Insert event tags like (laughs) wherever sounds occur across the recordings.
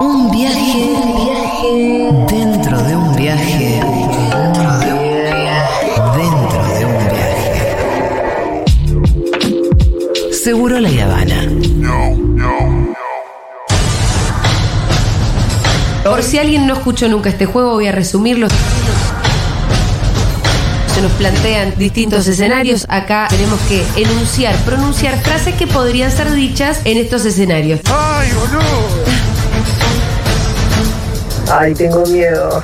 Un viaje, dentro de un viaje, dentro de un viaje, dentro de un viaje. Seguro la Habana. Por si alguien no escuchó nunca este juego, voy a resumirlo. Se nos plantean distintos escenarios. Acá tenemos que enunciar, pronunciar frases que podrían ser dichas en estos escenarios. ¡Ay, boludo! Ay, tengo miedo.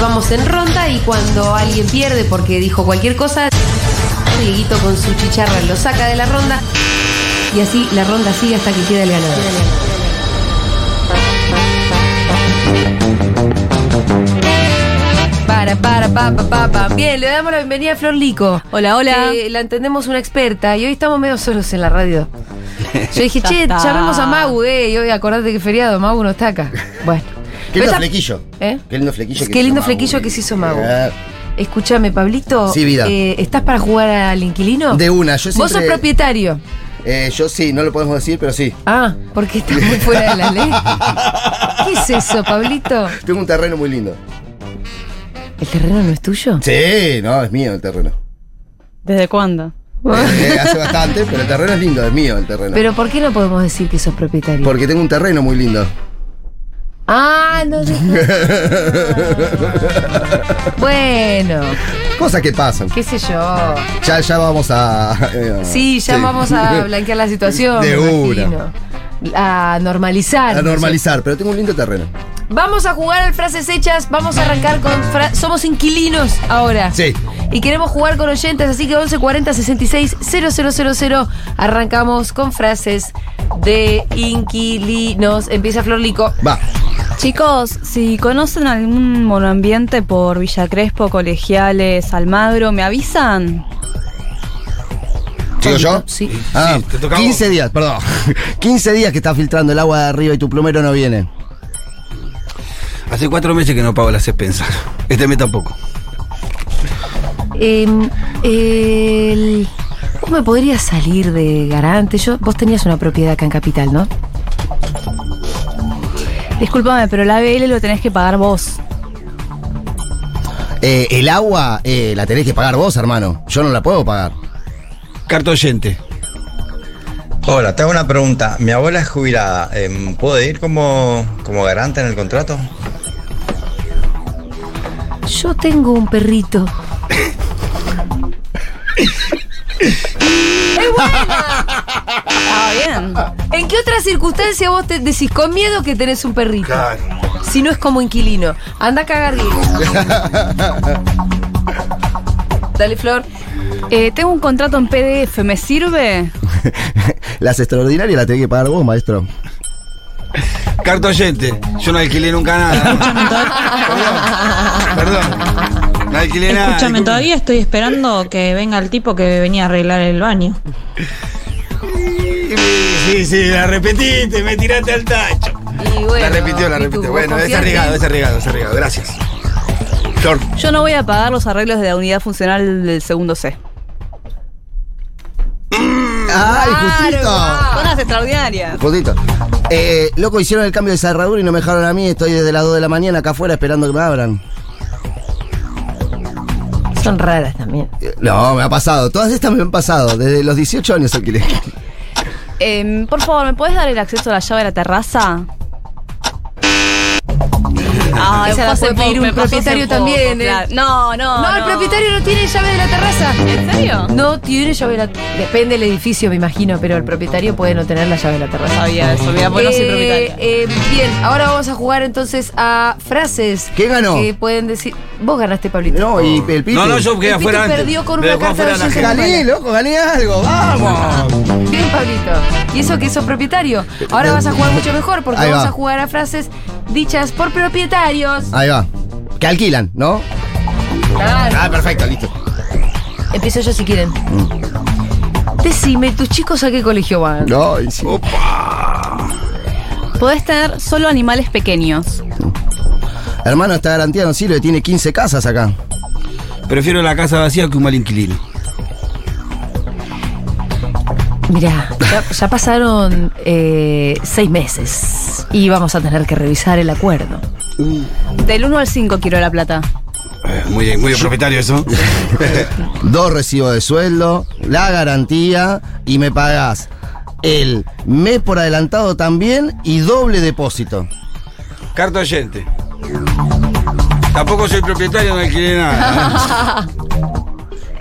Vamos en ronda y cuando alguien pierde porque dijo cualquier cosa, Dieguito con su chicharra lo saca de la ronda y así la ronda sigue hasta que queda el ganador. Para, para, pa, pa, pa, pa. Bien, le damos la bienvenida a Flor Lico. Hola, hola. Eh, la entendemos una experta y hoy estamos medio solos en la radio. Yo dije, (laughs) che, llamemos a Mau, eh, y hoy acordate que feriado, Mau no está acá. Bueno. Qué lindo flequillo. ¿Eh? Qué lindo flequillo. Qué lindo flequillo que se hizo Mau. Eh, Escúchame, Pablito. Sí, vida. eh, ¿Estás para jugar al inquilino? De una, yo Vos sos siempre- propietario. eh, yo sí, no lo podemos decir, pero sí. Ah, porque estás muy fuera de la ley. (laughs) ¿Qué es eso, Pablito? Tengo un terreno muy lindo. ¿El terreno no es tuyo? Sí, no, es mío el terreno. ¿Desde cuándo? Eh, (laughs) hace bastante, pero el terreno es lindo, es mío el terreno. Pero ¿por qué no podemos decir que sos propietario? Porque tengo un terreno muy lindo. Ah, no. no. (laughs) bueno, Cosas que pasan. qué sé yo. Ya, ya vamos a. eh, Sí, ya vamos a blanquear la situación. De una. A normalizar. A normalizar, pero tengo un lindo terreno. Vamos a jugar al frases hechas. Vamos a arrancar con. fra- Somos inquilinos ahora. Sí. Y queremos jugar con oyentes, así que 1140 66 000. Arrancamos con frases de inquilinos. Empieza Flor Lico. Va. Chicos, si conocen algún monoambiente por Villa Crespo, Colegiales, Almagro, ¿me avisan? ¿Sigo yo? Sí. Ah, Sí, te toca a 15 días, perdón. (laughs) 15 días que está filtrando el agua de arriba y tu plumero no viene. Hace cuatro meses que no pago las expensas. Este mes tampoco. Em, el- ¿Cómo me podría salir de garante? Yo, vos tenías una propiedad acá en Capital, ¿no? Discúlpame, pero la ABL lo tenés que pagar vos. Eh, el agua eh, la tenés que pagar vos, hermano. Yo no la puedo pagar. Carta oyente. Hola, te hago una pregunta. Mi abuela es jubilada. em, ¿Puedo ir como, como garante en el contrato? Yo tengo un perrito. (laughs) Ah, bien. ¿En qué otra circunstancia vos te decís con miedo que tenés un perrito? Claro. Si no es como inquilino. Anda a cagar. (laughs) Dale, Flor. Eh, tengo un contrato en PDF, ¿me sirve? (laughs) Las extraordinarias las tenés que pagar vos, maestro. Carta oyente. Yo no alquilé nunca nada. (laughs) Perdón. Perdón. (laughs) Escúchame, todavía estoy esperando que venga el tipo que venía a arreglar el baño. Sí, sí, la repetiste, me tiraste al tacho. Y bueno, la repitió, la repitió. ¿Vos Bueno, es arriesgado, es arriesgado, es arriesgado. Gracias. Flor. Yo no voy a pagar los arreglos de la unidad funcional del segundo C. ¡Ay, justito! Son las extraordinarias. Justito. Eh, loco, hicieron el cambio de cerradura y no me dejaron a mí. Estoy desde las 2 de la mañana acá afuera esperando que me abran. Son raras también. Eh, No, me ha pasado. Todas estas me han pasado. Desde los 18 años alquilé. (laughs) Em, por favor, ¿me puedes dar el acceso a la llave de la terraza? Ah, (laughs) Esa la puede pedir un propietario también, ¿eh? No, no. No, el propietario no tiene llave de la terraza. ¿En serio? No tiene llave de la Depende del edificio, me imagino, pero el propietario puede no tener la llave de la terraza. Sabía eso, mira, pues no soy Eh, propietaria. eh, bien, ahora vamos a jugar entonces a frases. ¿Qué ganó? Que pueden decir. Vos ganaste, Pablito. No, y el pitu. No, no, yo quedé afuera antes. perdió con Me una carta de la. Gané, loco, gané algo. ¡Vamos! Bien, Pablito. Y eso que sos propietario. Ahora vas a jugar mucho mejor porque vamos va. a jugar a frases dichas por propietarios. Ahí va. Que alquilan, ¿no? Claro. Ah, perfecto, listo. Empiezo yo si quieren. Decime, ¿tus chicos a qué colegio van? No, y sí. Podés tener solo animales pequeños. Hermano, esta garantía no sirve, tiene 15 casas acá. Prefiero la casa vacía que un mal inquilino. Mirá, ya, ya pasaron eh, seis meses y vamos a tener que revisar el acuerdo. Del 1 al 5 quiero la plata. Eh, Muy, muy de propietario eso. (laughs) Dos recibos de sueldo, la garantía y me pagás el mes por adelantado también y doble depósito. Carta oyente. Tampoco soy propietario, no alquilé nada. (laughs)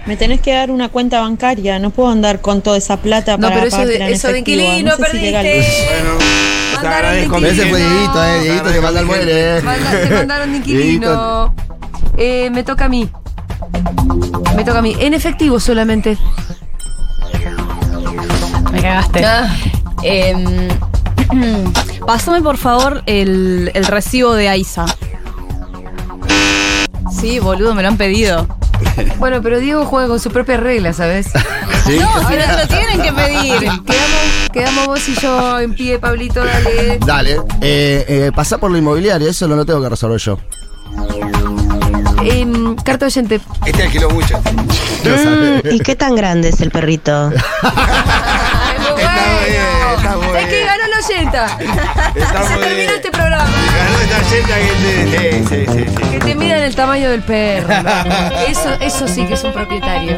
¿eh? Me tenés que dar una cuenta bancaria, no puedo andar con toda esa plata No, para pero eso de, eso de inquilino, No sé si perdiste. Bueno, te agradezco. Ese fue. Dieguito, eh. Dieguito que manda el muere. Manda- te mandaron de (laughs) inquilino. Eh, me toca a mí. Me toca a mí. En efectivo solamente. Me cagaste. Ah, Em, (clears throat) pásame por favor el, el recibo de Aiza. Sí, boludo, me lo han pedido. Bueno, pero Diego juega con su propia regla, ¿sabes? (laughs) No, si no te lo tienen que pedir. (laughs) Quedamos, quedamos vos y yo en pie, Pablito, dale. Dale. Eh, eh, pasá por lo inmobiliario, eso no lo tengo que resolver yo. Carta oyente. Este alquiló mucho. ¿Y qué tan grande es el perrito? (laughs) Está Se bien. este programa. Ganó esta oyenta que te. Sí, sí, sí. Que te midan el tamaño del perro. (laughs) Eso, eso sí que es un propietario.